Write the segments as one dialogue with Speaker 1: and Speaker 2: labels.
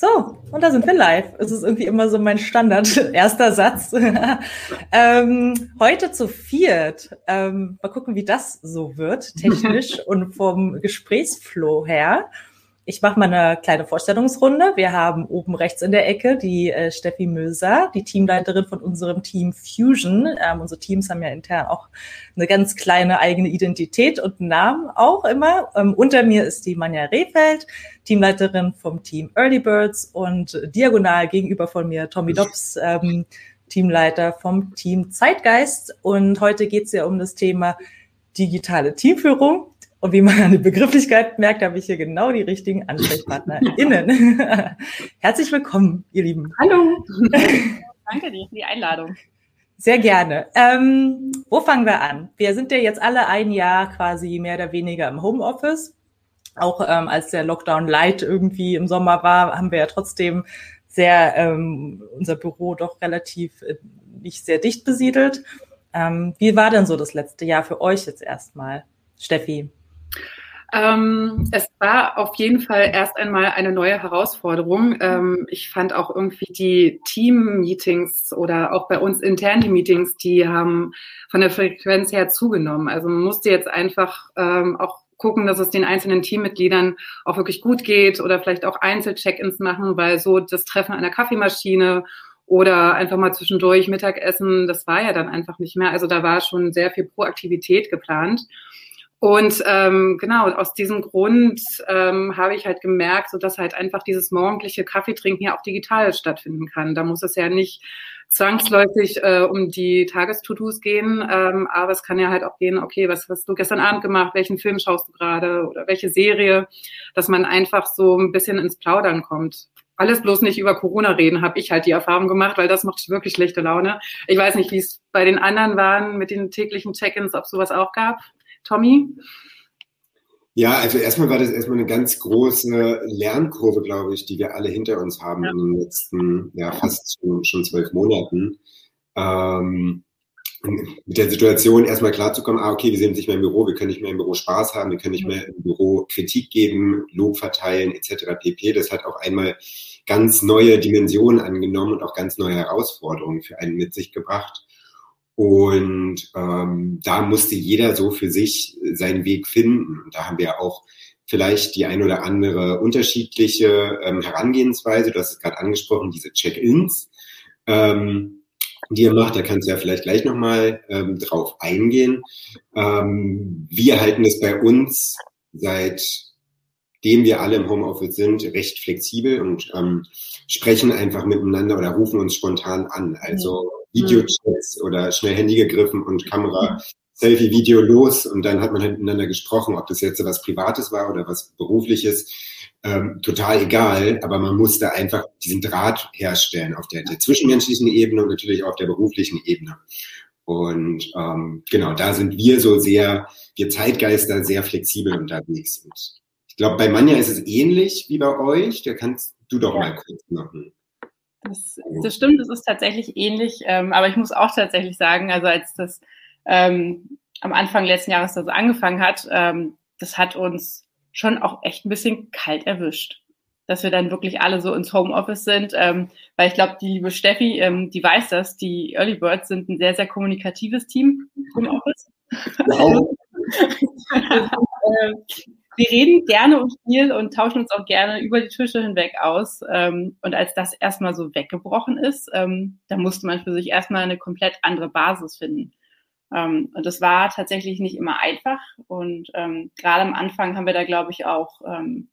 Speaker 1: So, und da sind wir live. Es ist irgendwie immer so mein Standard, erster Satz. ähm, heute zu viert. Ähm, mal gucken, wie das so wird, technisch und vom Gesprächsflow her. Ich mache mal eine kleine Vorstellungsrunde. Wir haben oben rechts in der Ecke die äh, Steffi Möser, die Teamleiterin von unserem Team Fusion. Ähm, unsere Teams haben ja intern auch eine ganz kleine eigene Identität und einen Namen auch immer. Ähm, unter mir ist die Manja Rehfeld, Teamleiterin vom Team Early Birds und diagonal gegenüber von mir Tommy Dobbs, ähm, Teamleiter vom Team Zeitgeist. Und heute geht es ja um das Thema digitale Teamführung. Und wie man an der Begrifflichkeit merkt, habe ich hier genau die richtigen AnsprechpartnerInnen. Herzlich willkommen, ihr Lieben.
Speaker 2: Hallo. Danke dir für die Einladung.
Speaker 1: Sehr gerne. Ähm, wo fangen wir an? Wir sind ja jetzt alle ein Jahr quasi mehr oder weniger im Homeoffice. Auch ähm, als der Lockdown Light irgendwie im Sommer war, haben wir ja trotzdem sehr ähm, unser Büro doch relativ äh, nicht sehr dicht besiedelt. Ähm, wie war denn so das letzte Jahr für euch jetzt erstmal, Steffi?
Speaker 2: Ähm, es war auf jeden Fall erst einmal eine neue Herausforderung. Ähm, ich fand auch irgendwie die Team-Meetings oder auch bei uns intern die Meetings, die haben von der Frequenz her zugenommen. Also man musste jetzt einfach ähm, auch gucken, dass es den einzelnen Teammitgliedern auch wirklich gut geht oder vielleicht auch Einzel-Check-ins machen, weil so das Treffen einer Kaffeemaschine oder einfach mal zwischendurch Mittagessen, das war ja dann einfach nicht mehr. Also da war schon sehr viel Proaktivität geplant. Und ähm, genau, aus diesem Grund ähm, habe ich halt gemerkt, so dass halt einfach dieses morgendliche Kaffeetrinken ja auch digital stattfinden kann. Da muss es ja nicht zwangsläufig äh, um die Tagestutus gehen, ähm, aber es kann ja halt auch gehen, okay, was hast du gestern Abend gemacht, welchen Film schaust du gerade oder welche Serie, dass man einfach so ein bisschen ins Plaudern kommt. Alles bloß nicht über Corona reden, habe ich halt die Erfahrung gemacht, weil das macht wirklich schlechte Laune. Ich weiß nicht, wie es bei den anderen waren mit den täglichen Check-ins, ob sowas auch gab. Tommy?
Speaker 3: Ja, also erstmal war das erstmal eine ganz große Lernkurve, glaube ich, die wir alle hinter uns haben ja. in den letzten, ja, fast schon, schon zwölf Monaten. Ähm, mit der Situation erstmal klarzukommen, ah, okay, wir sind nicht mehr im Büro, wir können nicht mehr im Büro Spaß haben, wir können nicht mehr im Büro Kritik geben, Lob verteilen, etc. pp. Das hat auch einmal ganz neue Dimensionen angenommen und auch ganz neue Herausforderungen für einen mit sich gebracht. Und ähm, da musste jeder so für sich seinen Weg finden. Und da haben wir auch vielleicht die ein oder andere unterschiedliche ähm, Herangehensweise. Du hast es gerade angesprochen, diese Check-ins, ähm, die ihr macht. Da kannst du ja vielleicht gleich nochmal ähm, drauf eingehen. Ähm, wir halten es bei uns seitdem wir alle im Homeoffice sind, recht flexibel und ähm, sprechen einfach miteinander oder rufen uns spontan an. Also Videochats oder schnell Handy gegriffen und Kamera, Selfie-Video los und dann hat man halt miteinander gesprochen, ob das jetzt was Privates war oder was Berufliches. Ähm, total egal, aber man musste einfach diesen Draht herstellen auf der, der zwischenmenschlichen Ebene und natürlich auch auf der beruflichen Ebene. Und ähm, genau, da sind wir so sehr, wir Zeitgeister sehr flexibel unterwegs. Und ich glaube, bei Manja ist es ähnlich wie bei euch. Da kannst du doch ja. mal kurz machen.
Speaker 2: Das, das stimmt, das ist tatsächlich ähnlich. Ähm, aber ich muss auch tatsächlich sagen, also als das ähm, am Anfang letzten Jahres so angefangen hat, ähm, das hat uns schon auch echt ein bisschen kalt erwischt. Dass wir dann wirklich alle so ins Homeoffice sind. Ähm, weil ich glaube, die liebe Steffi, ähm, die weiß das, die Early Birds sind ein sehr, sehr kommunikatives Team im Office. Wow. Wir reden gerne und viel und tauschen uns auch gerne über die Tische hinweg aus. Ähm, und als das erstmal so weggebrochen ist, ähm, da musste man für sich erstmal eine komplett andere Basis finden. Ähm, und das war tatsächlich nicht immer einfach. Und ähm, gerade am Anfang haben wir da, glaube ich, auch ähm,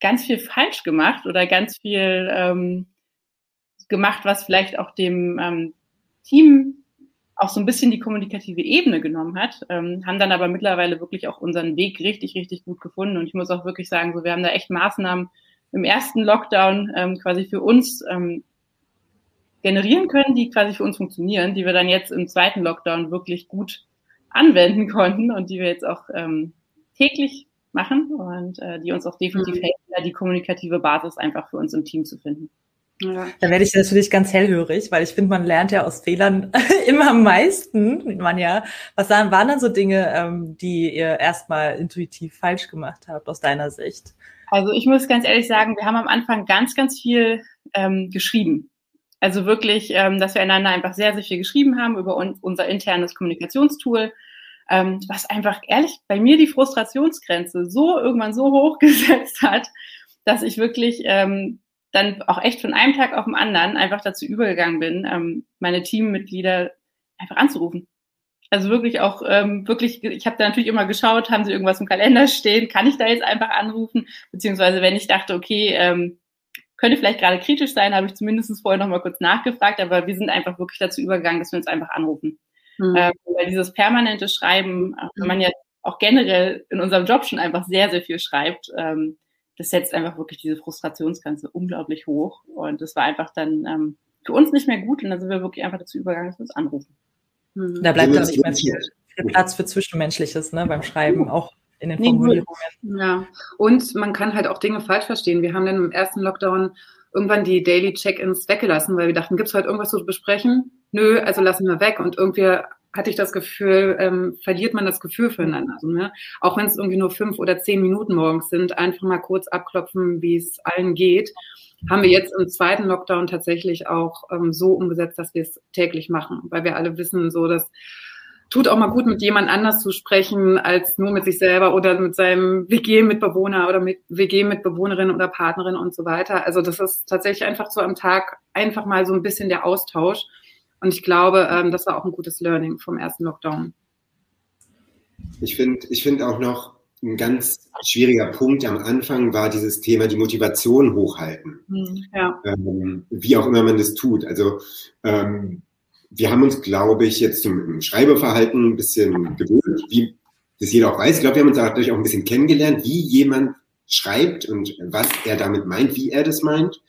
Speaker 2: ganz viel falsch gemacht oder ganz viel ähm, gemacht, was vielleicht auch dem Team auch so ein bisschen die kommunikative Ebene genommen hat, ähm, haben dann aber mittlerweile wirklich auch unseren Weg richtig, richtig gut gefunden. Und ich muss auch wirklich sagen, so wir haben da echt Maßnahmen im ersten Lockdown ähm, quasi für uns ähm, generieren können, die quasi für uns funktionieren, die wir dann jetzt im zweiten Lockdown wirklich gut anwenden konnten und die wir jetzt auch ähm, täglich machen und äh, die uns auch definitiv mhm. helfen, die kommunikative Basis einfach für uns im Team zu finden.
Speaker 1: Ja. Da werde ich natürlich ganz hellhörig, weil ich finde, man lernt ja aus Fehlern immer am meisten. Man ja, was waren, dann so Dinge, ähm, die ihr erstmal intuitiv falsch gemacht habt aus deiner Sicht?
Speaker 4: Also ich muss ganz ehrlich sagen, wir haben am Anfang ganz, ganz viel ähm, geschrieben. Also wirklich, ähm, dass wir einander einfach sehr, sehr viel geschrieben haben über un unser internes Kommunikationstool, ähm, was einfach ehrlich bei mir die Frustrationsgrenze so irgendwann so hoch gesetzt hat, dass ich wirklich ähm, dann auch echt von einem Tag auf den anderen einfach dazu übergegangen bin, ähm, meine Teammitglieder einfach anzurufen. Also wirklich auch, ähm, wirklich, ich habe da natürlich immer geschaut, haben sie irgendwas im Kalender stehen, kann ich da jetzt einfach anrufen? Beziehungsweise wenn ich dachte, okay, ähm, könnte vielleicht gerade kritisch sein, habe ich zumindest vorher noch mal kurz nachgefragt, aber wir sind einfach wirklich dazu übergegangen, dass wir uns einfach anrufen. Mhm. Ähm, weil dieses permanente Schreiben, äh, wenn man ja auch generell in unserem Job schon einfach sehr, sehr viel schreibt, ähm, das setzt einfach wirklich diese Frustrationsgrenze unglaublich hoch. Und das war einfach dann ähm, für uns nicht mehr gut und dann sind wir wirklich einfach dazu übergegangen, dass wir uns anrufen.
Speaker 1: Mhm. Da bleibt dann nicht mehr viel, viel, Platz für Zwischenmenschliches ne, beim Schreiben, auch in den Formulierungen.
Speaker 4: Ja, und man kann halt auch Dinge falsch verstehen. Wir haben dann im ersten Lockdown irgendwann die Daily Check-ins weggelassen, weil wir dachten, gibt es heute irgendwas zu besprechen? Nö, also lassen wir weg. Und irgendwie hatte ich das Gefühl, ähm, verliert man das Gefühl füreinander. Also, ne? Auch wenn es irgendwie nur fünf oder zehn Minuten morgens sind, einfach mal kurz abklopfen, wie es allen geht haben wir jetzt im zweiten Lockdown tatsächlich auch ähm, so umgesetzt, dass wir es täglich machen, weil wir alle wissen, so dass tut auch mal gut, mit jemand anders zu sprechen, als nur mit sich selber oder mit seinem WG-Mitbewohner oder mit WG-Mitbewohnerin oder Partnerin und so weiter. Also das ist tatsächlich einfach so am Tag einfach mal so ein bisschen der Austausch. Und ich glaube, ähm, das war auch ein gutes Learning vom ersten Lockdown.
Speaker 3: Ich finde ich finde auch noch, ein ganz schwieriger Punkt am Anfang war dieses Thema die Motivation hochhalten. Hm, ja. Ähm, wie auch immer man das tut. Also ähm, wir haben uns, glaube ich, jetzt zum Schreibeverhalten ein bisschen gewöhnt, wie das jeder auch weiß. Ich glaube, wir haben uns dadurch auch ein bisschen kennengelernt, wie jemand schreibt und was er damit meint, wie er das meint.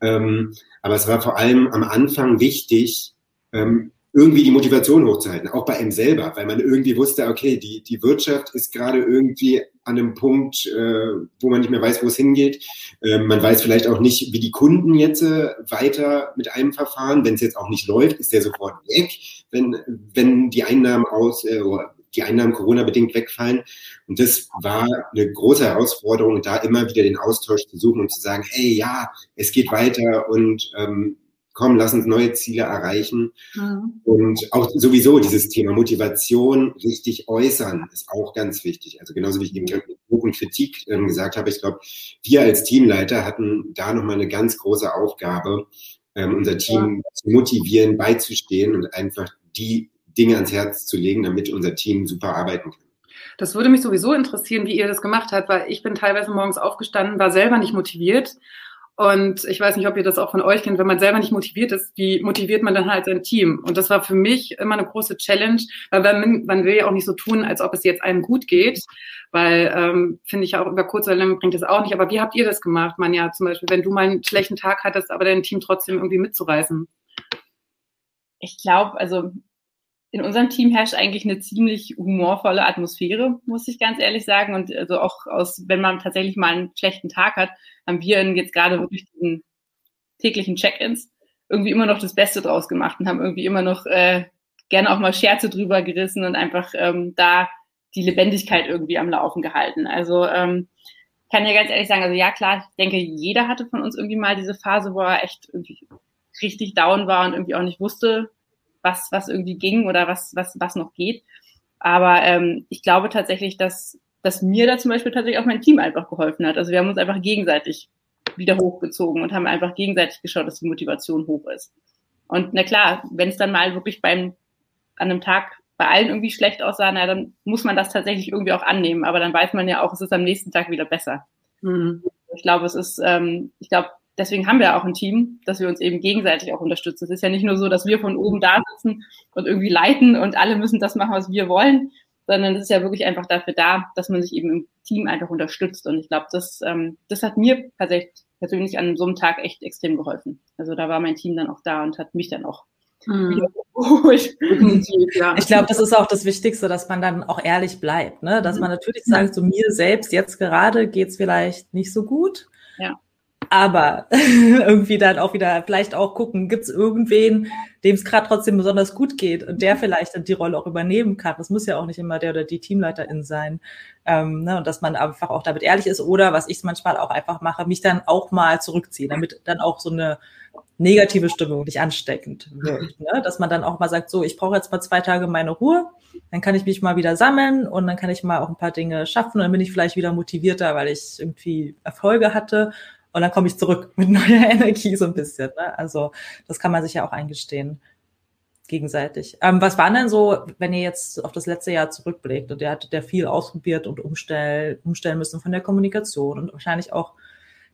Speaker 3: Ähm, aber es war vor allem am Anfang wichtig, ähm, irgendwie die Motivation hochzuhalten, auch bei ihm selber, weil man irgendwie wusste, okay, die, die Wirtschaft ist gerade irgendwie an einem Punkt, äh, wo man nicht mehr weiß, wo es hingeht. Äh, man weiß vielleicht auch nicht, wie die Kunden jetzt äh, weiter mit einem verfahren. Wenn es jetzt auch nicht läuft, ist der sofort weg, wenn, wenn die Einnahmen aus, äh, die Einnahmen Corona-bedingt wegfallen. Und das war eine große Herausforderung, da immer wieder den Austausch zu suchen und zu sagen, hey, ja, es geht weiter und ähm, komm, lass uns neue Ziele erreichen. Mhm. Und auch sowieso dieses Thema Motivation richtig äußern ist auch ganz wichtig. Also genauso wie ich eben mit Kritik ähm, gesagt habe, ich glaube, wir als Teamleiter hatten da nochmal eine ganz große Aufgabe, ähm, unser Team ja. zu motivieren, beizustehen und einfach die Dinge ans Herz zu legen, damit unser Team super arbeiten kann.
Speaker 4: Das würde mich sowieso interessieren, wie ihr das gemacht habt, weil ich bin teilweise morgens aufgestanden, war selber nicht motiviert und ich weiß nicht, ob ihr das auch von euch kennt, wenn man selber nicht motiviert ist, wie motiviert man dann halt sein Team? Und das war für mich immer eine große Challenge, weil man, man will ja auch nicht so tun, als ob es jetzt einem gut geht, weil ähm, finde ich auch über kurz oder lang bringt das auch nicht. Aber wie habt ihr das gemacht, man ja zum Beispiel, wenn du mal einen schlechten Tag hattest, aber dein Team trotzdem irgendwie mitzureißen? Ich glaube, also in unserem Team herrscht eigentlich eine ziemlich humorvolle Atmosphäre, muss ich ganz ehrlich sagen. Und also auch aus, wenn man tatsächlich mal einen schlechten Tag hat, haben wir jetzt gerade wirklich diesen täglichen Check-ins irgendwie immer noch das Beste draus gemacht und haben irgendwie immer noch äh, gerne auch mal Scherze drüber gerissen und einfach ähm, da die Lebendigkeit irgendwie am Laufen gehalten. Also ähm, kann ja ganz ehrlich sagen, also ja klar, ich denke, jeder hatte von uns irgendwie mal diese Phase, wo er echt irgendwie richtig down war und irgendwie auch nicht wusste, was, was irgendwie ging oder was, was, was noch geht. Aber ähm, ich glaube tatsächlich, dass, dass mir da zum Beispiel tatsächlich auch mein Team einfach geholfen hat. Also wir haben uns einfach gegenseitig wieder hochgezogen und haben einfach gegenseitig geschaut, dass die Motivation hoch ist. Und na klar, wenn es dann mal wirklich beim, an einem Tag bei allen irgendwie schlecht aussah, na, dann muss man das tatsächlich irgendwie auch annehmen. Aber dann weiß man ja auch, es ist am nächsten Tag wieder besser. Mhm. Ich glaube, es ist, ähm, ich glaube, deswegen haben wir auch ein Team, dass wir uns eben gegenseitig auch unterstützen. Es ist ja nicht nur so, dass wir von oben da sitzen und irgendwie leiten und alle müssen das machen, was wir wollen, sondern es ist ja wirklich einfach dafür da, dass man sich eben im Team einfach unterstützt. Und ich glaube, das, ähm, das hat mir tatsächlich persönlich an so einem Tag echt extrem geholfen. Also da war mein Team dann auch da und hat mich dann auch
Speaker 1: Mhm. Ich glaube, das ist auch das Wichtigste, dass man dann auch ehrlich bleibt, ne? dass man natürlich sagt, so mir selbst jetzt gerade geht's vielleicht nicht so gut. Ja. Aber irgendwie dann auch wieder vielleicht auch gucken, gibt es irgendwen, dem es gerade trotzdem besonders gut geht und der vielleicht dann die Rolle auch übernehmen kann. Das muss ja auch nicht immer der oder die Teamleiterin sein. Ähm, ne, und dass man einfach auch damit ehrlich ist oder was ich manchmal auch einfach mache, mich dann auch mal zurückziehen, damit dann auch so eine negative Stimmung nicht ansteckend wird. Ne? Dass man dann auch mal sagt, so, ich brauche jetzt mal zwei Tage meine Ruhe, dann kann ich mich mal wieder sammeln und dann kann ich mal auch ein paar Dinge schaffen und dann bin ich vielleicht wieder motivierter, weil ich irgendwie Erfolge hatte und dann komme ich zurück mit neuer Energie so ein bisschen. Ne? Also das kann man sich ja auch eingestehen gegenseitig. Ähm, was waren denn so, wenn ihr jetzt auf das letzte Jahr zurückblickt und ihr hattet ja viel ausprobiert und umstell, umstellen müssen von der Kommunikation und wahrscheinlich auch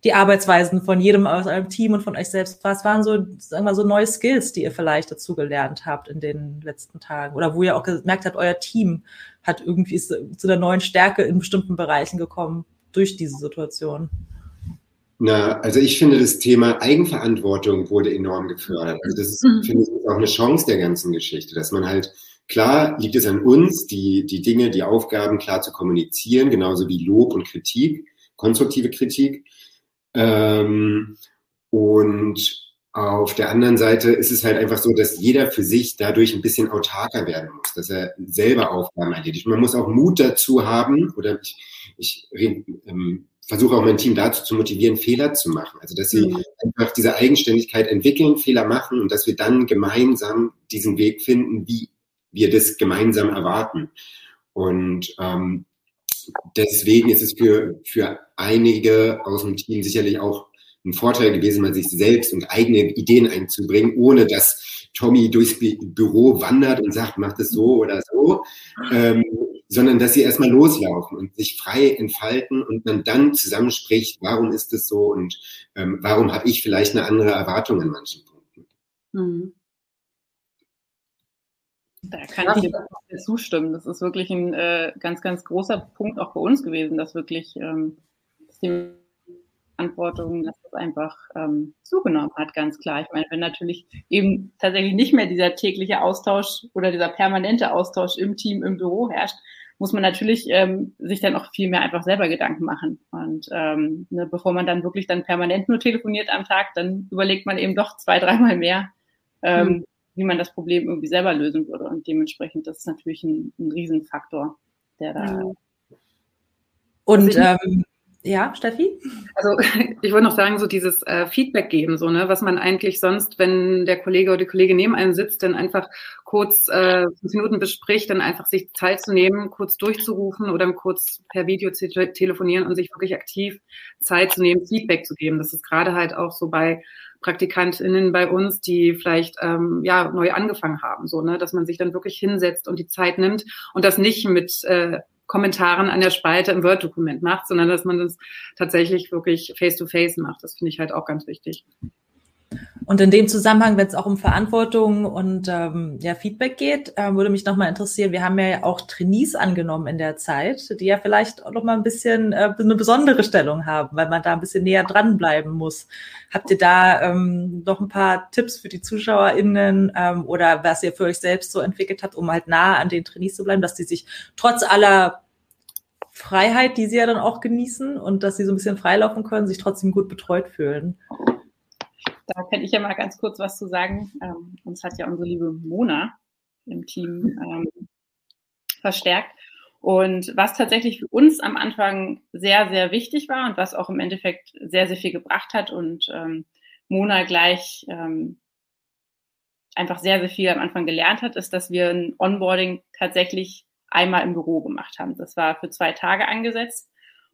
Speaker 1: die Arbeitsweisen von jedem aus eurem Team und von euch selbst. Was waren so, sagen wir so neue Skills, die ihr vielleicht dazu gelernt habt in den letzten Tagen? Oder wo ihr auch gemerkt habt, euer Team hat irgendwie zu der neuen Stärke in bestimmten Bereichen gekommen durch diese Situation?
Speaker 3: Na, also ich finde, das Thema Eigenverantwortung wurde enorm gefördert. Also das ist, mhm. finde ich, auch eine Chance der ganzen Geschichte, dass man halt, klar liegt es an uns, die, die Dinge, die Aufgaben klar zu kommunizieren, genauso wie Lob und Kritik, konstruktive Kritik. Ähm, und auf der anderen Seite ist es halt einfach so, dass jeder für sich dadurch ein bisschen autarker werden muss, dass er selber Aufgaben erledigt. Man muss auch Mut dazu haben, oder ich, ich ähm, versuche auch mein Team dazu zu motivieren, Fehler zu machen. Also dass sie mhm. einfach diese Eigenständigkeit entwickeln, Fehler machen und dass wir dann gemeinsam diesen Weg finden, wie wir das gemeinsam erwarten. Und ähm, deswegen ist es für, für einige aus dem Team sicherlich auch ein Vorteil gewesen, mal sich selbst und eigene Ideen einzubringen, ohne dass Tommy durchs Büro wandert und sagt, mach das so oder so, ähm, sondern dass sie erstmal loslaufen und sich frei entfalten und man dann zusammenspricht, warum ist es so und ähm, warum habe ich vielleicht eine andere Erwartung an manchen Punkten. Mhm.
Speaker 4: Da kann ich dir zustimmen. Das ist wirklich ein äh, ganz, ganz großer Punkt auch bei uns gewesen, dass wirklich ähm, Thema Verantwortung, dass das einfach ähm, zugenommen hat, ganz klar. Ich meine, wenn natürlich eben tatsächlich nicht mehr dieser tägliche Austausch oder dieser permanente Austausch im Team, im Büro herrscht, muss man natürlich ähm, sich dann auch viel mehr einfach selber Gedanken machen. Und ähm, ne, bevor man dann wirklich dann permanent nur telefoniert am Tag, dann überlegt man eben doch zwei, dreimal mehr, ähm, mhm wie man das Problem irgendwie selber lösen würde. Und dementsprechend, das ist natürlich ein, ein Riesenfaktor, der da.
Speaker 1: Mhm. Und ähm, ja, Steffi?
Speaker 4: Also ich wollte noch sagen, so dieses äh, Feedback geben, so, ne, was man eigentlich sonst, wenn der Kollege oder die Kollegin neben einem sitzt, dann einfach kurz äh, fünf Minuten bespricht, dann einfach sich Zeit zu nehmen, kurz durchzurufen oder kurz per Video zu telefonieren und sich wirklich aktiv Zeit zu nehmen, Feedback zu geben. Das ist gerade halt auch so bei PraktikantInnen bei uns, die vielleicht ähm, ja neu angefangen haben, so ne, dass man sich dann wirklich hinsetzt und die Zeit nimmt und das nicht mit äh, Kommentaren an der Spalte im Word-Dokument macht, sondern dass man das tatsächlich wirklich face-to-face -face macht. Das finde ich halt auch ganz wichtig.
Speaker 1: Und in dem Zusammenhang, wenn es auch um Verantwortung und ähm, ja, Feedback geht, äh, würde mich nochmal interessieren, wir haben ja auch Trainees angenommen in der Zeit, die ja vielleicht auch nochmal ein bisschen äh, eine besondere Stellung haben, weil man da ein bisschen näher dranbleiben muss. Habt ihr da ähm, noch ein paar Tipps für die ZuschauerInnen ähm, oder was ihr für euch selbst so entwickelt habt, um halt nah an den Trainees zu bleiben, dass die sich trotz aller Freiheit, die sie ja dann auch genießen und dass sie so ein bisschen freilaufen können, sich trotzdem gut betreut fühlen?
Speaker 4: Da kann ich ja mal ganz kurz was zu sagen. Ähm, uns hat ja unsere liebe Mona im Team ähm, verstärkt. Und was tatsächlich für uns am Anfang sehr, sehr wichtig war und was auch im Endeffekt sehr, sehr viel gebracht hat und ähm, Mona gleich ähm, einfach sehr, sehr viel am Anfang gelernt hat, ist, dass wir ein Onboarding tatsächlich einmal im Büro gemacht haben. Das war für zwei Tage angesetzt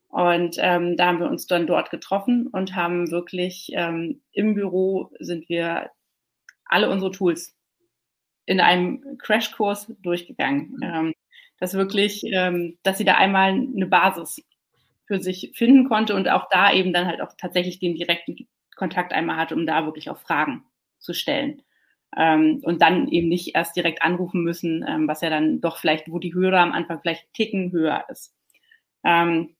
Speaker 4: und ähm, da haben wir uns dann dort getroffen und haben wirklich ähm, im Büro sind wir alle unsere Tools in einem Crashkurs durchgegangen. Ähm, dass wirklich, ähm, dass sie da einmal eine Basis für sich finden konnte und auch da eben dann halt auch tatsächlich den direkten Kontakt einmal hatte, um da wirklich auch Fragen zu stellen. Ähm, und dann eben nicht erst direkt anrufen müssen, ähm, was ja dann doch vielleicht, wo die Höhe am Anfang vielleicht Ticken höher ist. Ähm,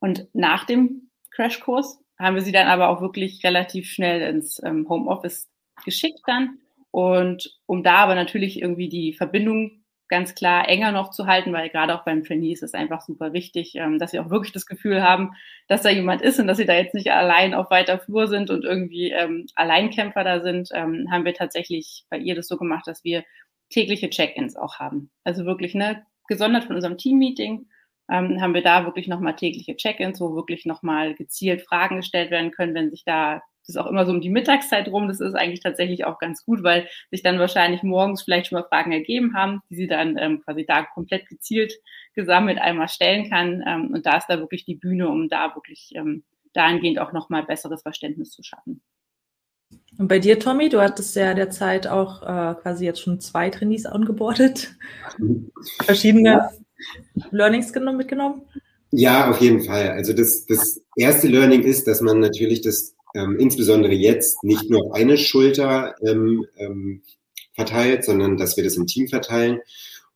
Speaker 4: und nach dem Crashkurs haben wir sie dann aber auch wirklich relativ schnell ins ähm, Homeoffice geschickt dann. Und um da aber natürlich irgendwie die Verbindung
Speaker 2: ganz klar enger noch zu halten, weil gerade auch beim Trainee ist einfach super wichtig, ähm, dass sie auch wirklich das Gefühl haben, dass da jemand ist und dass sie da jetzt nicht allein auf weiter Flur sind und irgendwie ähm, Alleinkämpfer da sind, ähm, haben wir tatsächlich bei ihr das so gemacht, dass wir tägliche Check-ins auch haben. Also wirklich, ne, gesondert von unserem Team-Meeting ähm, haben wir da wirklich nochmal tägliche Check-ins, wo wirklich nochmal gezielt Fragen gestellt werden können, wenn sich da das ist auch immer so um die Mittagszeit rum. Das ist eigentlich tatsächlich auch ganz gut, weil sich dann wahrscheinlich morgens vielleicht schon mal Fragen ergeben haben, die sie dann ähm, quasi da komplett gezielt gesammelt einmal stellen kann. Ähm, und da ist da wirklich die Bühne, um da wirklich ähm, dahingehend auch nochmal besseres Verständnis zu schaffen.
Speaker 1: Und bei dir, Tommy, du hattest ja derzeit auch äh, quasi jetzt schon zwei Trainees angebordet. Verschiedene ja. Learnings mitgenommen?
Speaker 3: Ja, auf jeden Fall. Also das, das erste Learning ist, dass man natürlich das ähm, insbesondere jetzt nicht nur auf eine Schulter ähm, ähm, verteilt, sondern dass wir das im Team verteilen.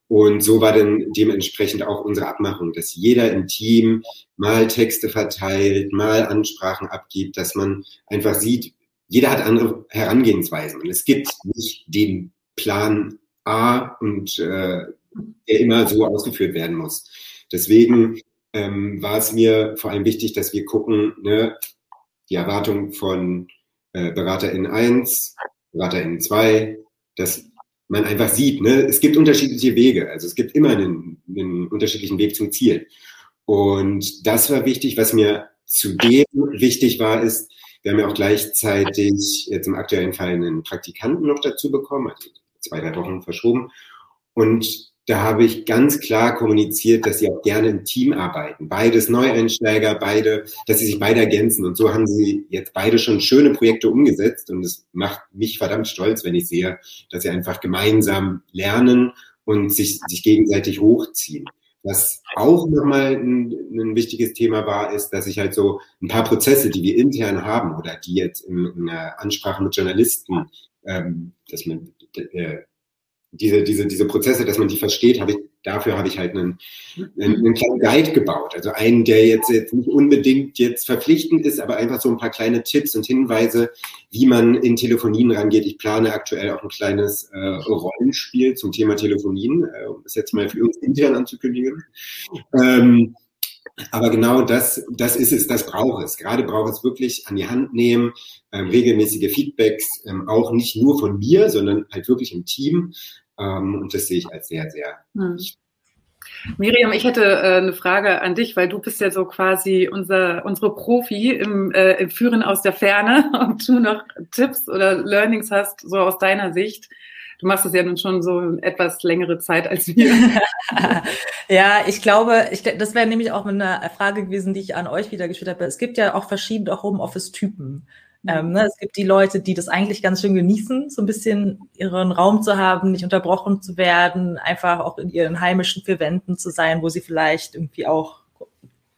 Speaker 3: Und so war dann dementsprechend auch unsere Abmachung, dass jeder im Team mal Texte verteilt, mal Ansprachen abgibt, dass man einfach sieht, jeder hat andere Herangehensweisen. Und es gibt nicht den Plan A und äh, der immer so ausgeführt werden muss. Deswegen ähm, war es mir vor allem wichtig, dass wir gucken, ne, die Erwartung von äh, BeraterInnen 1, BeraterInnen 2, dass man einfach sieht, ne, es gibt unterschiedliche Wege. Also es gibt immer einen, einen unterschiedlichen Weg zum Ziel. Und das war wichtig. Was mir zudem wichtig war, ist, wir haben ja auch gleichzeitig jetzt im aktuellen Fall einen Praktikanten noch dazu bekommen, also zwei, drei Wochen verschoben. Und da habe ich ganz klar kommuniziert, dass sie auch gerne im Team arbeiten. Beides Neueinsteiger, beide, dass sie sich beide ergänzen. Und so haben sie jetzt beide schon schöne Projekte umgesetzt. Und es macht mich verdammt stolz, wenn ich sehe, dass sie einfach gemeinsam lernen und sich, sich gegenseitig hochziehen. Was auch nochmal ein, ein wichtiges Thema war, ist, dass ich halt so ein paar Prozesse, die wir intern haben oder die jetzt in, in einer Ansprache mit Journalisten, ähm, dass man äh, diese, diese, diese Prozesse, dass man die versteht, habe ich, dafür habe ich halt einen, einen, einen kleinen Guide gebaut. Also einen, der jetzt, jetzt nicht unbedingt jetzt verpflichtend ist, aber einfach so ein paar kleine Tipps und Hinweise, wie man in Telefonien rangeht. Ich plane aktuell auch ein kleines äh, Rollenspiel zum Thema Telefonien, äh, um das jetzt mal für uns intern anzukündigen. Ähm, aber genau das, das ist es, das braucht es. Gerade braucht es wirklich an die Hand nehmen, ähm, regelmäßige Feedbacks, ähm, auch nicht nur von mir, sondern halt wirklich im Team. Ähm, und das sehe ich als sehr, sehr hm.
Speaker 2: Miriam, ich hätte äh, eine Frage an dich, weil du bist ja so quasi unser, unsere Profi im, äh, im Führen aus der Ferne. Ob du noch Tipps oder Learnings hast, so aus deiner Sicht. Du machst es ja nun schon so etwas längere Zeit als wir.
Speaker 1: ja, ich glaube, ich, das wäre nämlich auch eine Frage gewesen, die ich an euch wieder gestellt habe. Es gibt ja auch verschiedene auch Homeoffice-Typen. Ähm, ne, es gibt die Leute, die das eigentlich ganz schön genießen, so ein bisschen ihren Raum zu haben, nicht unterbrochen zu werden, einfach auch in ihren heimischen vier Wänden zu sein, wo sie vielleicht irgendwie auch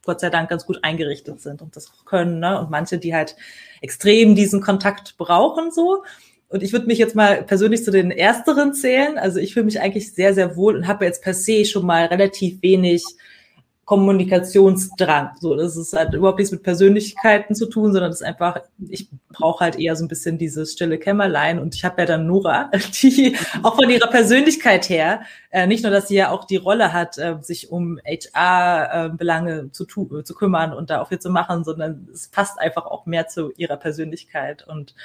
Speaker 1: Gott sei Dank ganz gut eingerichtet sind und das können. Ne? Und manche, die halt extrem diesen Kontakt brauchen, so. Und ich würde mich jetzt mal persönlich zu den Ersteren zählen. Also ich fühle mich eigentlich sehr, sehr wohl und habe jetzt per se schon mal relativ wenig Kommunikationsdrang. So, das ist halt überhaupt nichts mit Persönlichkeiten zu tun, sondern das ist einfach, ich brauche halt eher so ein bisschen dieses stille Kämmerlein und ich habe ja dann Nora, die auch von ihrer Persönlichkeit her, äh, nicht nur, dass sie ja auch die Rolle hat, äh, sich um HR-Belange äh, zu, tu zu kümmern und da auch viel zu machen, sondern es passt einfach auch mehr zu ihrer Persönlichkeit und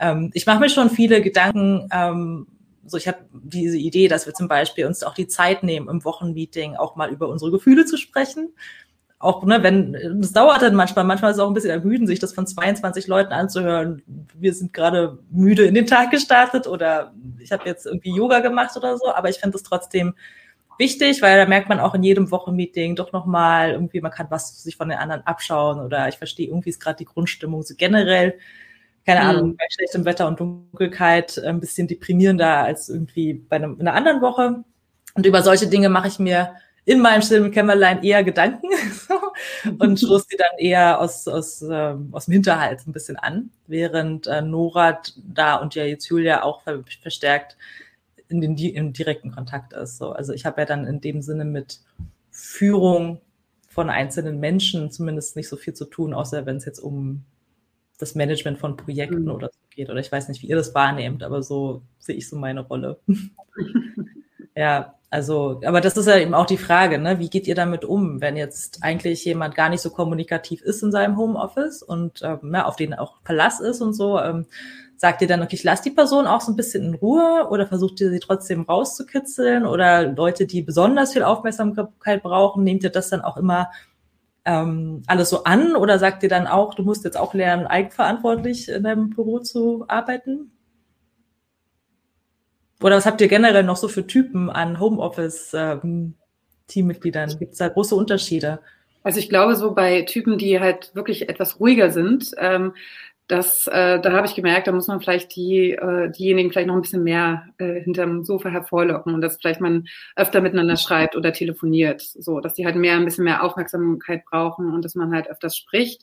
Speaker 1: ähm, ich mache mir schon viele Gedanken, ähm, so ich habe diese Idee, dass wir zum Beispiel uns auch die Zeit nehmen, im Wochenmeeting auch mal über unsere Gefühle zu sprechen. Auch, ne, wenn, das dauert dann manchmal, manchmal ist es auch ein bisschen ermüdend, sich das von 22 Leuten anzuhören. Wir sind gerade müde in den Tag gestartet oder ich habe jetzt irgendwie Yoga gemacht oder so, aber ich finde es trotzdem wichtig, weil da merkt man auch in jedem Wochenmeeting doch nochmal irgendwie, man kann was sich von den anderen abschauen oder ich verstehe irgendwie ist gerade die Grundstimmung so generell keine mhm. Ahnung, bei schlechtem Wetter und Dunkelheit äh, ein bisschen deprimierender als irgendwie bei einem, einer anderen Woche. Und über solche Dinge mache ich mir in meinem stillen Kämmerlein eher Gedanken und stoße die dann eher aus, aus, äh, aus dem Hinterhalt ein bisschen an, während äh, Nora da und ja jetzt Julia auch verstärkt in den im direkten Kontakt ist. So. Also ich habe ja dann in dem Sinne mit Führung von einzelnen Menschen zumindest nicht so viel zu tun, außer wenn es jetzt um das Management von Projekten mhm. oder so geht. Oder ich weiß nicht, wie ihr das wahrnehmt, aber so sehe ich so meine Rolle. Ja, also, aber das ist ja eben auch die Frage, ne? Wie geht ihr damit um, wenn jetzt eigentlich jemand gar nicht so kommunikativ ist in seinem Homeoffice und ähm, ne, auf den auch Verlass ist und so? Ähm, sagt ihr dann, okay, ich lasse die Person auch so ein bisschen in Ruhe oder versucht ihr sie trotzdem rauszukitzeln? Oder Leute, die besonders viel Aufmerksamkeit brauchen, nehmt ihr das dann auch immer ähm, alles so an? Oder sagt ihr dann auch, du musst jetzt auch lernen, eigenverantwortlich in deinem Büro zu arbeiten? Oder was habt ihr generell noch so für Typen an Homeoffice-Teammitgliedern? Ähm, Gibt es da große Unterschiede?
Speaker 2: Also ich glaube, so bei Typen, die halt wirklich etwas ruhiger sind, ähm, das, äh, da habe ich gemerkt, da muss man vielleicht die, äh, diejenigen vielleicht noch ein bisschen mehr äh, hinterm Sofa hervorlocken und dass vielleicht man öfter miteinander schreibt oder telefoniert, so, dass die halt mehr, ein bisschen mehr Aufmerksamkeit brauchen und dass man halt öfters spricht.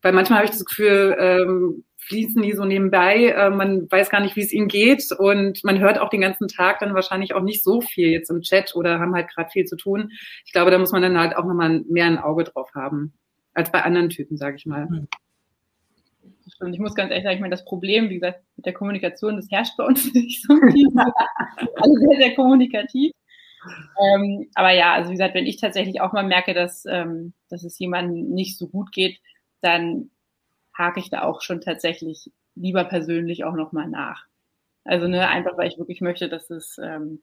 Speaker 2: Weil manchmal habe ich das Gefühl, ähm, fließen die so nebenbei, äh, man weiß gar nicht, wie es ihnen geht und man hört auch den ganzen Tag dann wahrscheinlich auch nicht so viel jetzt im Chat oder haben halt gerade viel zu tun. Ich glaube, da muss man dann halt auch nochmal mehr ein Auge drauf haben als bei anderen Typen, sage ich mal. Mhm.
Speaker 4: Und ich muss ganz ehrlich sagen, ich meine, das Problem, wie gesagt, mit der Kommunikation, das herrscht bei uns nicht so viel. Alle sehr, sehr kommunikativ. Ähm, aber ja, also wie gesagt, wenn ich tatsächlich auch mal merke, dass, ähm, dass es jemandem nicht so gut geht, dann hake ich da auch schon tatsächlich lieber persönlich auch nochmal nach. Also ne, einfach weil ich wirklich möchte, dass es ähm,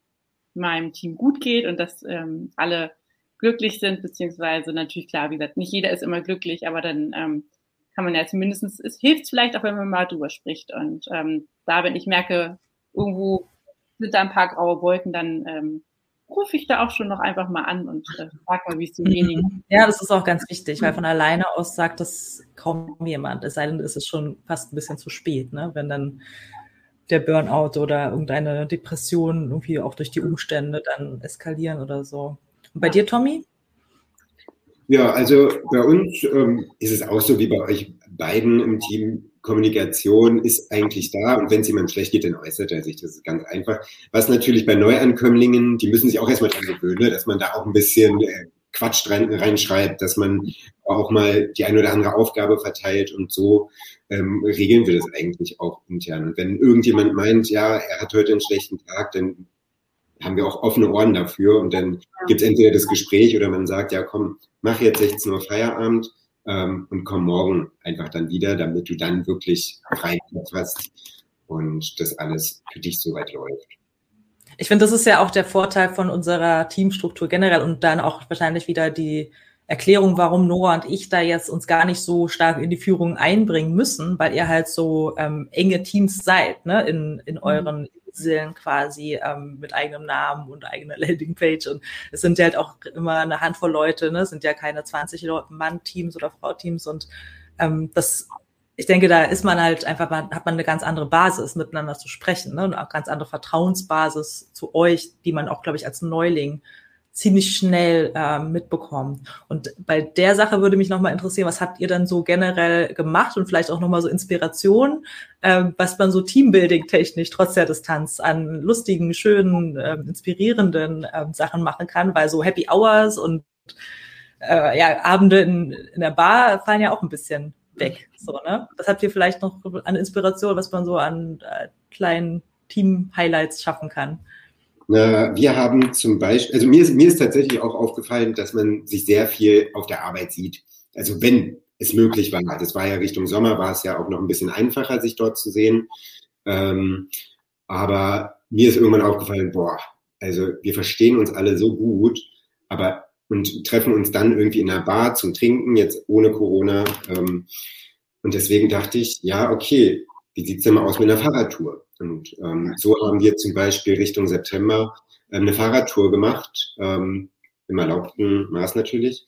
Speaker 4: meinem Team gut geht und dass ähm, alle glücklich sind, beziehungsweise natürlich klar, wie gesagt, nicht jeder ist immer glücklich, aber dann ähm, kann man ja zumindest, es hilft vielleicht auch, wenn man mal drüber spricht. Und ähm, da, wenn ich merke, irgendwo sind da ein paar graue Wolken, dann ähm, rufe ich da auch schon noch einfach mal an und äh, frage mal, wie es demjenigen
Speaker 1: mhm. Ja, das ist auch ganz wichtig, weil von alleine aus sagt das kaum jemand. Es sei denn, es ist schon fast ein bisschen zu spät, ne? wenn dann der Burnout oder irgendeine Depression irgendwie auch durch die Umstände dann eskalieren oder so. Und bei dir, Tommy?
Speaker 3: Ja, also bei uns ähm, ist es auch so wie bei euch beiden im Team. Kommunikation ist eigentlich da und wenn es jemand schlecht geht, dann äußert er sich. Das ist ganz einfach. Was natürlich bei Neuankömmlingen, die müssen sich auch erstmal dran gewöhnen, ne, dass man da auch ein bisschen äh, Quatsch rein, reinschreibt, dass man auch mal die eine oder andere Aufgabe verteilt und so ähm, regeln wir das eigentlich auch intern. Und wenn irgendjemand meint, ja, er hat heute einen schlechten Tag, dann haben wir auch offene Ohren dafür und dann gibt es entweder das Gespräch oder man sagt, ja komm, mach jetzt 16 Uhr Feierabend ähm, und komm morgen einfach dann wieder, damit du dann wirklich frei hast und das alles für dich soweit läuft.
Speaker 1: Ich finde, das ist ja auch der Vorteil von unserer Teamstruktur generell und dann auch wahrscheinlich wieder die Erklärung, warum Nora und ich da jetzt uns gar nicht so stark in die Führung einbringen müssen, weil ihr halt so ähm, enge Teams seid, ne, in, in mhm. euren Inseln quasi ähm, mit eigenem Namen und eigener Landingpage. Und es sind ja halt auch immer eine Handvoll Leute, ne? Es sind ja keine 20 Mann-Teams oder Frau-Teams. Und ähm, das, ich denke, da ist man halt einfach, man, hat man eine ganz andere Basis, miteinander zu sprechen, ne? Und auch ganz andere Vertrauensbasis zu euch, die man auch, glaube ich, als Neuling ziemlich schnell äh, mitbekommen. Und bei der Sache würde mich nochmal interessieren, was habt ihr dann so generell gemacht und vielleicht auch nochmal so Inspiration, äh, was man so Teambuilding-technisch trotz der Distanz an lustigen, schönen, äh, inspirierenden äh, Sachen machen kann, weil so Happy Hours und äh, ja, Abende in, in der Bar fallen ja auch ein bisschen weg. So, ne? Was habt ihr vielleicht noch an Inspiration, was man so an äh, kleinen Team-Highlights schaffen kann?
Speaker 3: Wir haben zum Beispiel, also mir ist, mir ist tatsächlich auch aufgefallen, dass man sich sehr viel auf der Arbeit sieht. Also wenn es möglich war. Das war ja Richtung Sommer, war es ja auch noch ein bisschen einfacher, sich dort zu sehen. Ähm, aber mir ist irgendwann aufgefallen, boah, also wir verstehen uns alle so gut, aber und treffen uns dann irgendwie in einer Bar zum Trinken, jetzt ohne Corona. Ähm, und deswegen dachte ich, ja, okay, wie sieht's denn mal aus mit einer Fahrradtour? Und ähm, so haben wir zum Beispiel Richtung September ähm, eine Fahrradtour gemacht, ähm, im erlaubten Maß natürlich.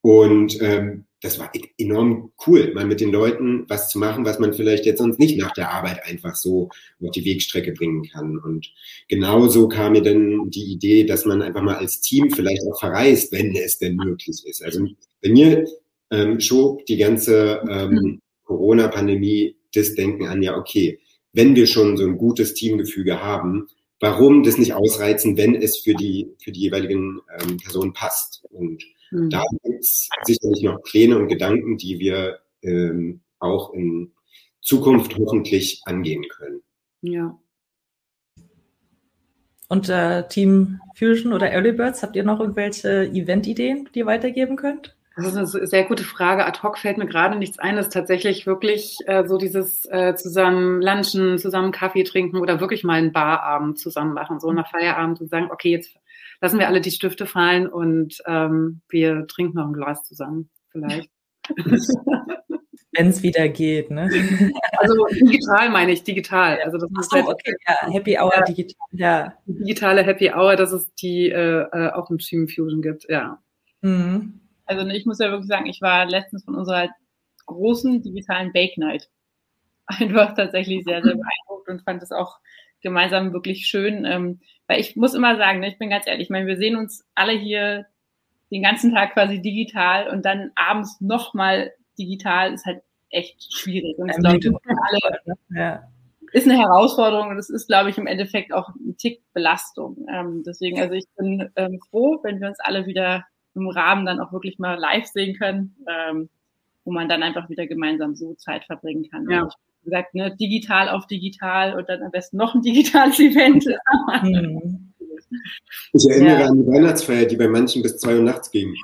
Speaker 3: Und ähm, das war e-, enorm cool, mal mit den Leuten was zu machen, was man vielleicht jetzt sonst nicht nach der Arbeit einfach so auf die Wegstrecke bringen kann. Und genauso kam mir dann die Idee, dass man einfach mal als Team vielleicht auch verreist, wenn es denn möglich ist. Also bei mir ähm, schob die ganze ähm, Corona-Pandemie das Denken an, ja, okay, wenn wir schon so ein gutes Teamgefüge haben, warum das nicht ausreizen, wenn es für die, für die jeweiligen ähm, Personen passt. Und mhm. da gibt es sicherlich noch Pläne und Gedanken, die wir ähm, auch in Zukunft hoffentlich angehen können.
Speaker 2: Ja.
Speaker 1: Und äh, Team Fusion oder Early Birds, habt ihr noch irgendwelche Event-Ideen, die ihr weitergeben könnt?
Speaker 2: Das ist eine sehr gute Frage. Ad hoc fällt mir gerade nichts ein. Das ist tatsächlich wirklich äh, so dieses äh, zusammen lunchen, zusammen Kaffee trinken oder wirklich mal einen Barabend zusammen machen. So nach Feierabend und sagen, okay, jetzt lassen wir alle die Stifte fallen und ähm, wir trinken noch ein Glas zusammen vielleicht.
Speaker 1: Wenn es wieder geht, ne?
Speaker 2: Also digital meine ich, digital. Also das
Speaker 1: ist oh, okay, ja, Happy Hour ja, digital,
Speaker 2: ja. Digitale Happy Hour, dass es die äh, äh auch im Team Fusion gibt, ja.
Speaker 4: Mhm. Also ich muss ja wirklich sagen, ich war letztens von unserer großen digitalen Bake Night einfach tatsächlich sehr, sehr beeindruckt und fand es auch gemeinsam wirklich schön. Ähm, weil ich muss immer sagen, ne, ich bin ganz ehrlich, ich meine, wir sehen uns alle hier den ganzen Tag quasi digital und dann abends nochmal digital ist halt echt schwierig. Und ja, glaube, alle, ja. ist eine Herausforderung und es ist, glaube ich, im Endeffekt auch ein Tick Belastung. Ähm, deswegen, also ich bin ähm, froh, wenn wir uns alle wieder im Rahmen dann auch wirklich mal live sehen können, ähm, wo man dann einfach wieder gemeinsam so Zeit verbringen kann. Ja. wie gesagt, ne, digital auf digital und dann am besten noch ein digitales Event.
Speaker 3: Mhm. Ich erinnere ja. an die Weihnachtsfeier, die bei manchen bis zwei Uhr nachts ging.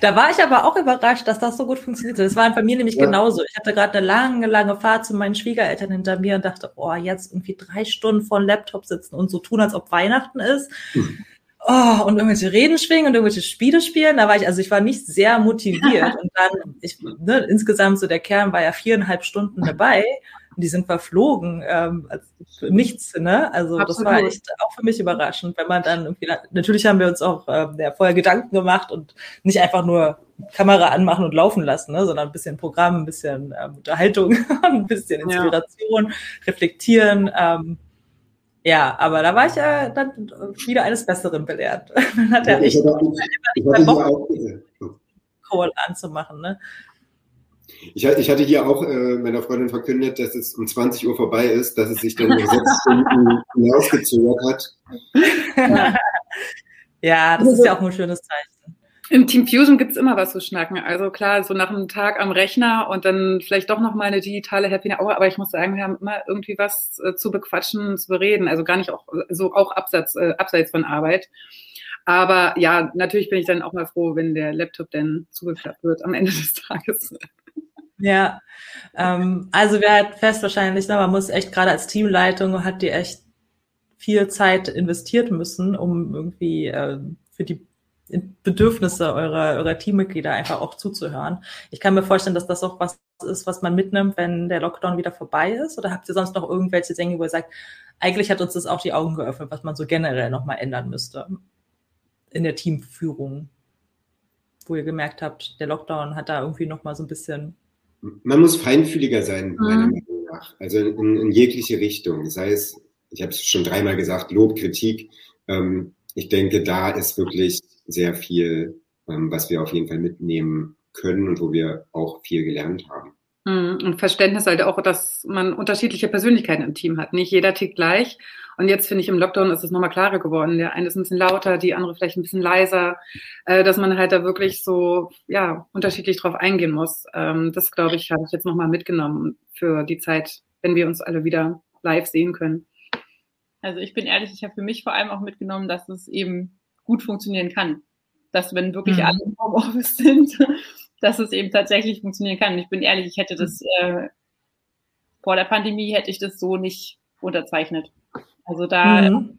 Speaker 1: Da war ich aber auch überrascht, dass das so gut funktioniert. Das war bei mir nämlich ja. genauso. Ich hatte gerade eine lange, lange Fahrt zu meinen Schwiegereltern hinter mir und dachte, oh, jetzt irgendwie drei Stunden vor dem Laptop sitzen und so tun, als ob Weihnachten ist. Oh, und irgendwelche Reden schwingen und irgendwelche Spiele spielen. Da war ich, also ich war nicht sehr motiviert. Und dann, ich, ne, insgesamt so der Kern war ja viereinhalb Stunden dabei und die sind verflogen, ähm, als nichts, ne? Also Absolut. das war echt auch für mich überraschend, wenn man dann irgendwie, natürlich haben wir uns auch ähm, ja, vorher Gedanken gemacht und nicht einfach nur Kamera anmachen und laufen lassen, ne, sondern ein bisschen Programm, ein bisschen ähm, Unterhaltung, ein bisschen Inspiration, ja. reflektieren. Ähm, ja, aber da war ich ja dann wieder eines Besseren belehrt. Man hat ja, ja echt Call anzumachen. Ne?
Speaker 3: Ich, ich, hatte hier auch äh, meiner Freundin verkündet, dass es um 20 Uhr vorbei ist, dass es sich dann um sechs Stunden hinausgezögert
Speaker 1: hat. ja, das ist ja auch ein schönes Zeichen.
Speaker 2: Im Team Fusion gibt's immer was zu schnacken. Also klar, so nach einem Tag am Rechner und dann vielleicht doch noch mal eine digitale Happy Hour. Aber ich muss sagen, wir haben immer irgendwie was äh, zu bequatschen, zu bereden. Also gar nicht auch so auch abseits, äh, abseits von Arbeit. Aber ja, natürlich bin ich dann auch mal froh, wenn der Laptop dann zugeklappt wird am Ende des Tages.
Speaker 1: Ja, ähm, also wer hat fest wahrscheinlich, ne, man muss echt gerade als Teamleitung hat die echt viel Zeit investiert müssen, um irgendwie äh, für die Bedürfnisse eurer, eurer Teammitglieder einfach auch zuzuhören. Ich kann mir vorstellen, dass das auch was ist, was man mitnimmt, wenn der Lockdown wieder vorbei ist. Oder habt ihr sonst noch irgendwelche Dinge, wo ihr sagt, eigentlich hat uns das auch die Augen geöffnet, was man so generell nochmal ändern müsste in der Teamführung? Wo ihr gemerkt habt, der Lockdown hat da irgendwie nochmal so ein bisschen.
Speaker 3: Man muss feinfühliger sein, meiner mhm. Meinung nach. Also in, in, jegliche Richtung. Sei es, ich habe es schon dreimal gesagt, Lob, Kritik. Ähm, ich denke, da ist wirklich sehr viel, ähm, was wir auf jeden Fall mitnehmen können und wo wir auch viel gelernt haben.
Speaker 2: Hm, und Verständnis halt auch, dass man unterschiedliche Persönlichkeiten im Team hat. Nicht jeder tickt gleich. Und jetzt finde ich, im Lockdown ist es nochmal klarer geworden. Der eine ist ein bisschen lauter, die andere vielleicht ein bisschen leiser, äh, dass man halt da wirklich so, ja, unterschiedlich drauf eingehen muss. Ähm, das, glaube ich, habe ich jetzt nochmal mitgenommen für die Zeit, wenn wir uns alle wieder live sehen können.
Speaker 4: Also ich bin ehrlich, ich habe für mich vor allem auch mitgenommen, dass es eben gut funktionieren kann. Dass wenn wirklich mhm. alle im Homeoffice sind, dass es eben tatsächlich funktionieren kann. Und ich bin ehrlich, ich hätte das äh, vor der Pandemie hätte ich das so nicht unterzeichnet. Also da, mhm.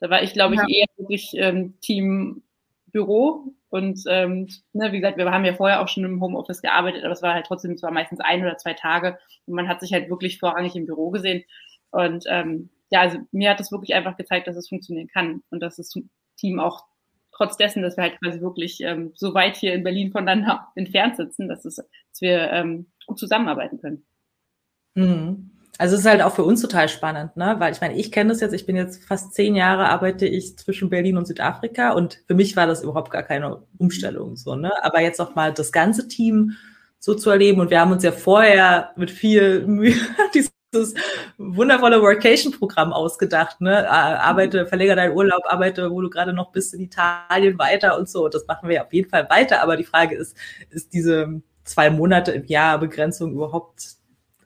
Speaker 4: da war ich, glaube ich, ja. eher wirklich ähm, Team Büro und ähm, ne, wie gesagt, wir haben ja vorher auch schon im Homeoffice gearbeitet, aber es war halt trotzdem zwar meistens ein oder zwei Tage und man hat sich halt wirklich vorrangig im Büro gesehen. Und ähm, ja, also mir hat das wirklich einfach gezeigt, dass es funktionieren kann und dass das Team auch trotz dessen, dass wir halt quasi wirklich ähm, so weit hier in Berlin voneinander entfernt sitzen, dass, es, dass wir ähm, gut zusammenarbeiten können.
Speaker 1: Mhm. Also es ist halt auch für uns total spannend, ne? Weil ich meine, ich kenne das jetzt, ich bin jetzt fast zehn Jahre, arbeite ich zwischen Berlin und Südafrika und für mich war das überhaupt gar keine Umstellung so, ne? Aber jetzt auch mal das ganze Team so zu erleben und wir haben uns ja vorher mit viel Mühe dieses dieses wundervolle Workation-Programm ausgedacht, ne? Arbeite, verläger deinen Urlaub, arbeite, wo du gerade noch bist in Italien weiter und so. Das machen wir auf jeden Fall weiter. Aber die Frage ist, ist diese zwei Monate im Jahr Begrenzung überhaupt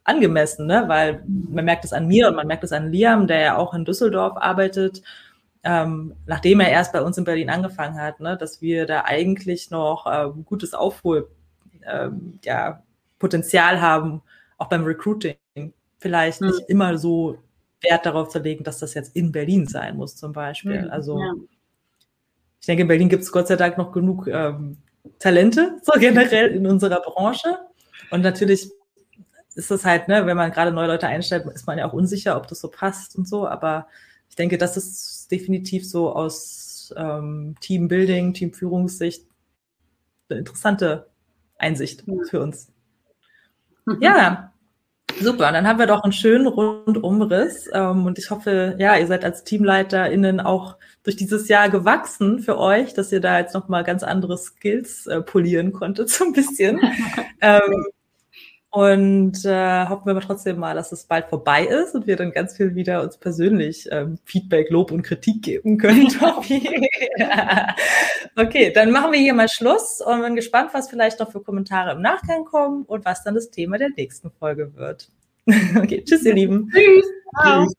Speaker 1: angemessen, ne? weil man merkt es an mir und man merkt es an Liam, der ja auch in Düsseldorf arbeitet, ähm, nachdem er erst bei uns in Berlin angefangen hat, ne? dass wir da eigentlich noch ähm, gutes Aufhol, ähm, ja, Potenzial haben, auch beim Recruiting. Vielleicht mhm. nicht immer so Wert darauf zu legen, dass das jetzt in Berlin sein muss, zum Beispiel. Mhm. Also ja. ich denke, in Berlin gibt es Gott sei Dank noch genug ähm, Talente, so generell in unserer Branche. Und natürlich ist es halt, ne, wenn man gerade neue Leute einstellt, ist man ja auch unsicher, ob das so passt und so. Aber ich denke, das ist definitiv so aus ähm, Teambuilding, Teamführungssicht eine interessante Einsicht für uns. Mhm. Ja, super. Dann haben wir doch einen schönen Rundumriss. Ähm, und ich hoffe, ja, ihr seid als TeamleiterInnen auch durch dieses Jahr gewachsen für euch, dass ihr da jetzt nochmal ganz andere Skills äh, polieren konntet, so ein bisschen. ähm, und äh, hoffen wir aber trotzdem mal, dass es bald vorbei ist und wir dann ganz viel wieder uns persönlich ähm, Feedback, Lob und Kritik geben können. okay, dann machen wir hier mal Schluss und bin gespannt, was vielleicht noch für Kommentare im Nachgang kommen und was dann das Thema der nächsten Folge wird. okay, tschüss, ihr Lieben. Tschüss. Tschüss.